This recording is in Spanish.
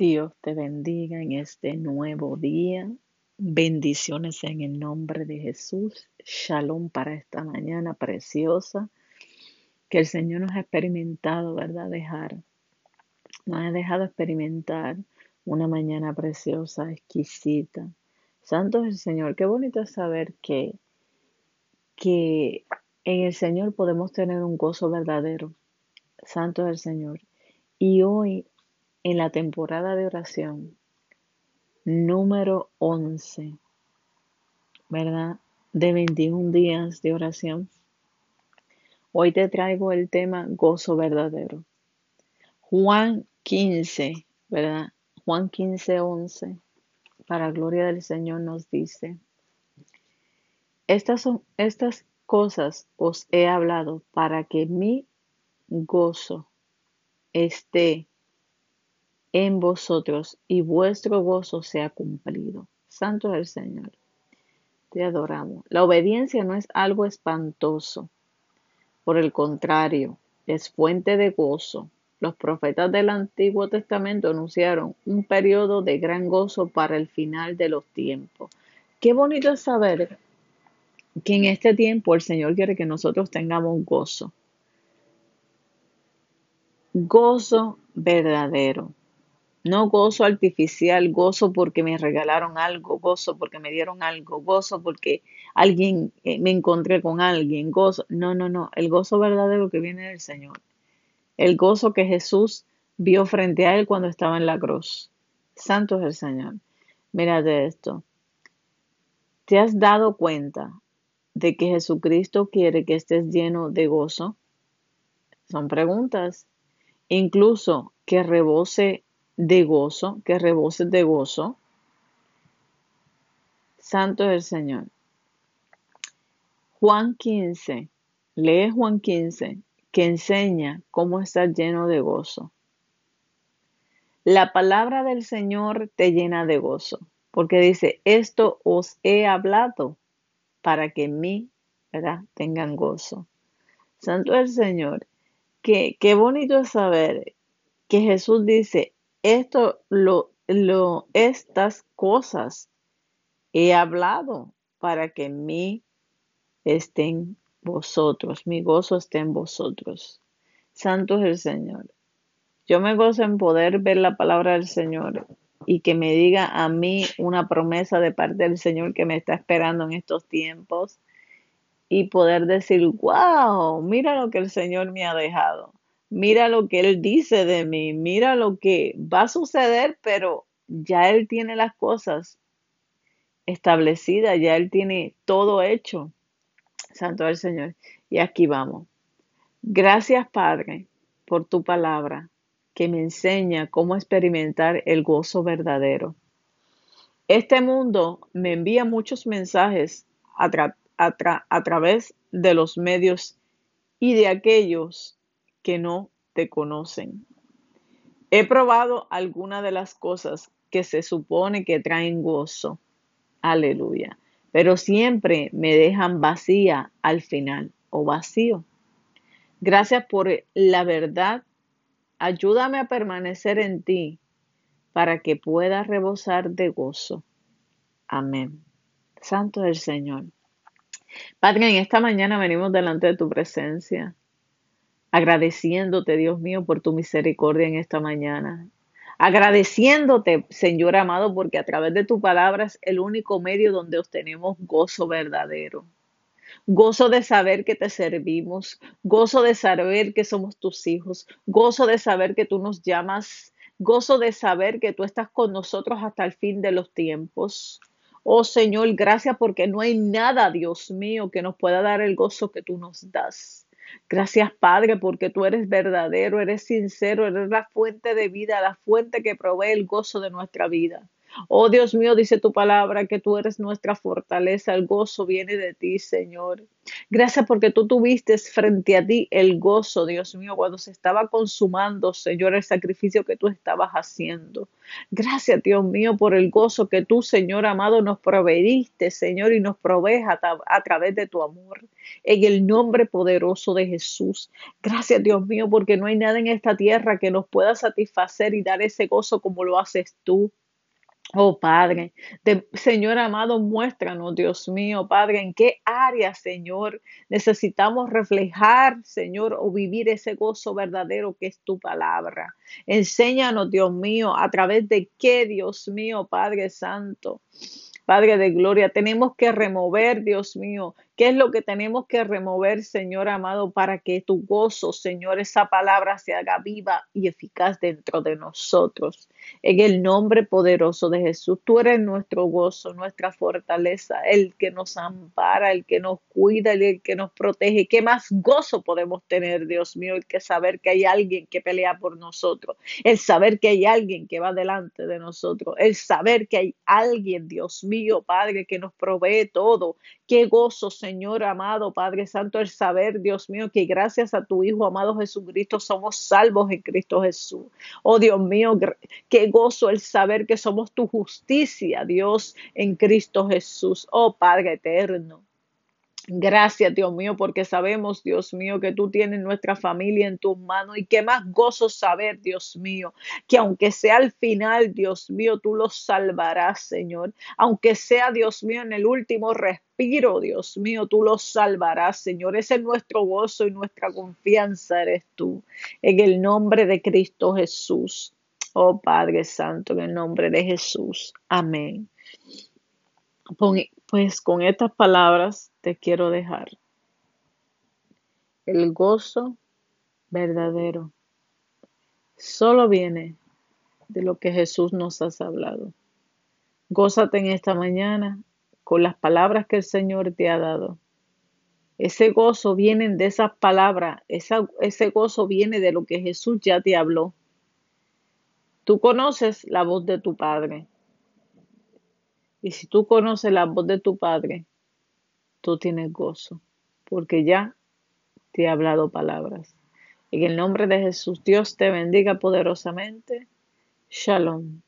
Dios te bendiga en este nuevo día. Bendiciones en el nombre de Jesús. Shalom para esta mañana preciosa que el Señor nos ha experimentado, ¿verdad? Dejar. Nos ha dejado experimentar una mañana preciosa, exquisita. Santo es el Señor. Qué bonito es saber que, que en el Señor podemos tener un gozo verdadero. Santo es el Señor. Y hoy en la temporada de oración número 11, ¿verdad? De 21 días de oración. Hoy te traigo el tema gozo verdadero. Juan 15, ¿verdad? Juan 15, 11, para gloria del Señor nos dice, estas, son, estas cosas os he hablado para que mi gozo esté en vosotros y vuestro gozo sea cumplido. Santo es el Señor. Te adoramos. La obediencia no es algo espantoso. Por el contrario, es fuente de gozo. Los profetas del Antiguo Testamento anunciaron un periodo de gran gozo para el final de los tiempos. Qué bonito es saber que en este tiempo el Señor quiere que nosotros tengamos gozo. Gozo verdadero. No gozo artificial, gozo porque me regalaron algo, gozo porque me dieron algo, gozo porque alguien eh, me encontré con alguien, gozo. No, no, no, el gozo verdadero que viene del Señor. El gozo que Jesús vio frente a él cuando estaba en la cruz. Santo es el Señor. Mira de esto. ¿Te has dado cuenta de que Jesucristo quiere que estés lleno de gozo? Son preguntas. Incluso que rebose de gozo, que reboses de gozo. Santo es el Señor. Juan 15, lee Juan 15, que enseña cómo estar lleno de gozo. La palabra del Señor te llena de gozo, porque dice, esto os he hablado para que en mí, ¿verdad? Tengan gozo. Santo es el Señor. Qué, qué bonito es saber que Jesús dice, esto lo, lo, estas cosas he hablado para que en mí estén vosotros, mi gozo esté en vosotros. Santo es el Señor. Yo me gozo en poder ver la palabra del Señor y que me diga a mí una promesa de parte del Señor que me está esperando en estos tiempos y poder decir, wow, mira lo que el Señor me ha dejado mira lo que Él dice de mí, mira lo que va a suceder, pero ya Él tiene las cosas establecidas, ya Él tiene todo hecho. Santo el Señor. Y aquí vamos. Gracias, Padre, por tu palabra que me enseña cómo experimentar el gozo verdadero. Este mundo me envía muchos mensajes a, a través de los medios y de aquellos que no te conocen. He probado algunas de las cosas que se supone que traen gozo. Aleluya. Pero siempre me dejan vacía al final o vacío. Gracias por la verdad. Ayúdame a permanecer en ti para que pueda rebosar de gozo. Amén. Santo es el Señor. Padre, en esta mañana venimos delante de tu presencia agradeciéndote, Dios mío, por tu misericordia en esta mañana. Agradeciéndote, Señor amado, porque a través de tu palabra es el único medio donde obtenemos gozo verdadero. Gozo de saber que te servimos, gozo de saber que somos tus hijos, gozo de saber que tú nos llamas, gozo de saber que tú estás con nosotros hasta el fin de los tiempos. Oh Señor, gracias porque no hay nada, Dios mío, que nos pueda dar el gozo que tú nos das. Gracias, Padre, porque tú eres verdadero, eres sincero, eres la fuente de vida, la fuente que provee el gozo de nuestra vida. Oh Dios mío, dice tu palabra que tú eres nuestra fortaleza, el gozo viene de ti, Señor. Gracias porque tú tuviste frente a ti el gozo, Dios mío, cuando se estaba consumando, Señor, el sacrificio que tú estabas haciendo. Gracias, Dios mío, por el gozo que tú, Señor amado, nos proveíste, Señor, y nos provees a, a través de tu amor. En el nombre poderoso de Jesús. Gracias, Dios mío, porque no hay nada en esta tierra que nos pueda satisfacer y dar ese gozo como lo haces tú. Oh Padre, Señor amado, muéstranos, Dios mío, Padre, en qué área, Señor, necesitamos reflejar, Señor, o vivir ese gozo verdadero que es tu palabra. Enséñanos, Dios mío, a través de qué, Dios mío, Padre Santo. Padre de gloria, tenemos que remover, Dios mío, ¿Qué es lo que tenemos que remover, Señor amado, para que tu gozo, Señor, esa palabra se haga viva y eficaz dentro de nosotros? En el nombre poderoso de Jesús, tú eres nuestro gozo, nuestra fortaleza, el que nos ampara, el que nos cuida, el que nos protege. ¿Qué más gozo podemos tener, Dios mío? El que saber que hay alguien que pelea por nosotros, el saber que hay alguien que va delante de nosotros, el saber que hay alguien, Dios mío, Padre, que nos provee todo. Qué gozo, Señor Señor amado, Padre Santo, el saber, Dios mío, que gracias a tu Hijo amado Jesucristo somos salvos en Cristo Jesús. Oh Dios mío, qué gozo el saber que somos tu justicia, Dios, en Cristo Jesús. Oh Padre eterno. Gracias, Dios mío, porque sabemos, Dios mío, que tú tienes nuestra familia en tus manos y qué más gozo saber, Dios mío, que aunque sea al final, Dios mío, tú los salvarás, Señor. Aunque sea, Dios mío, en el último respiro, Dios mío, tú los salvarás, Señor. Ese es nuestro gozo y nuestra confianza eres tú. En el nombre de Cristo Jesús. Oh Padre Santo, en el nombre de Jesús. Amén. Pues con estas palabras te quiero dejar. El gozo verdadero solo viene de lo que Jesús nos ha hablado. Gózate en esta mañana con las palabras que el Señor te ha dado. Ese gozo viene de esas palabras, ese gozo viene de lo que Jesús ya te habló. Tú conoces la voz de tu Padre. Y si tú conoces la voz de tu Padre, tú tienes gozo, porque ya te he hablado palabras. En el nombre de Jesús, Dios te bendiga poderosamente. Shalom.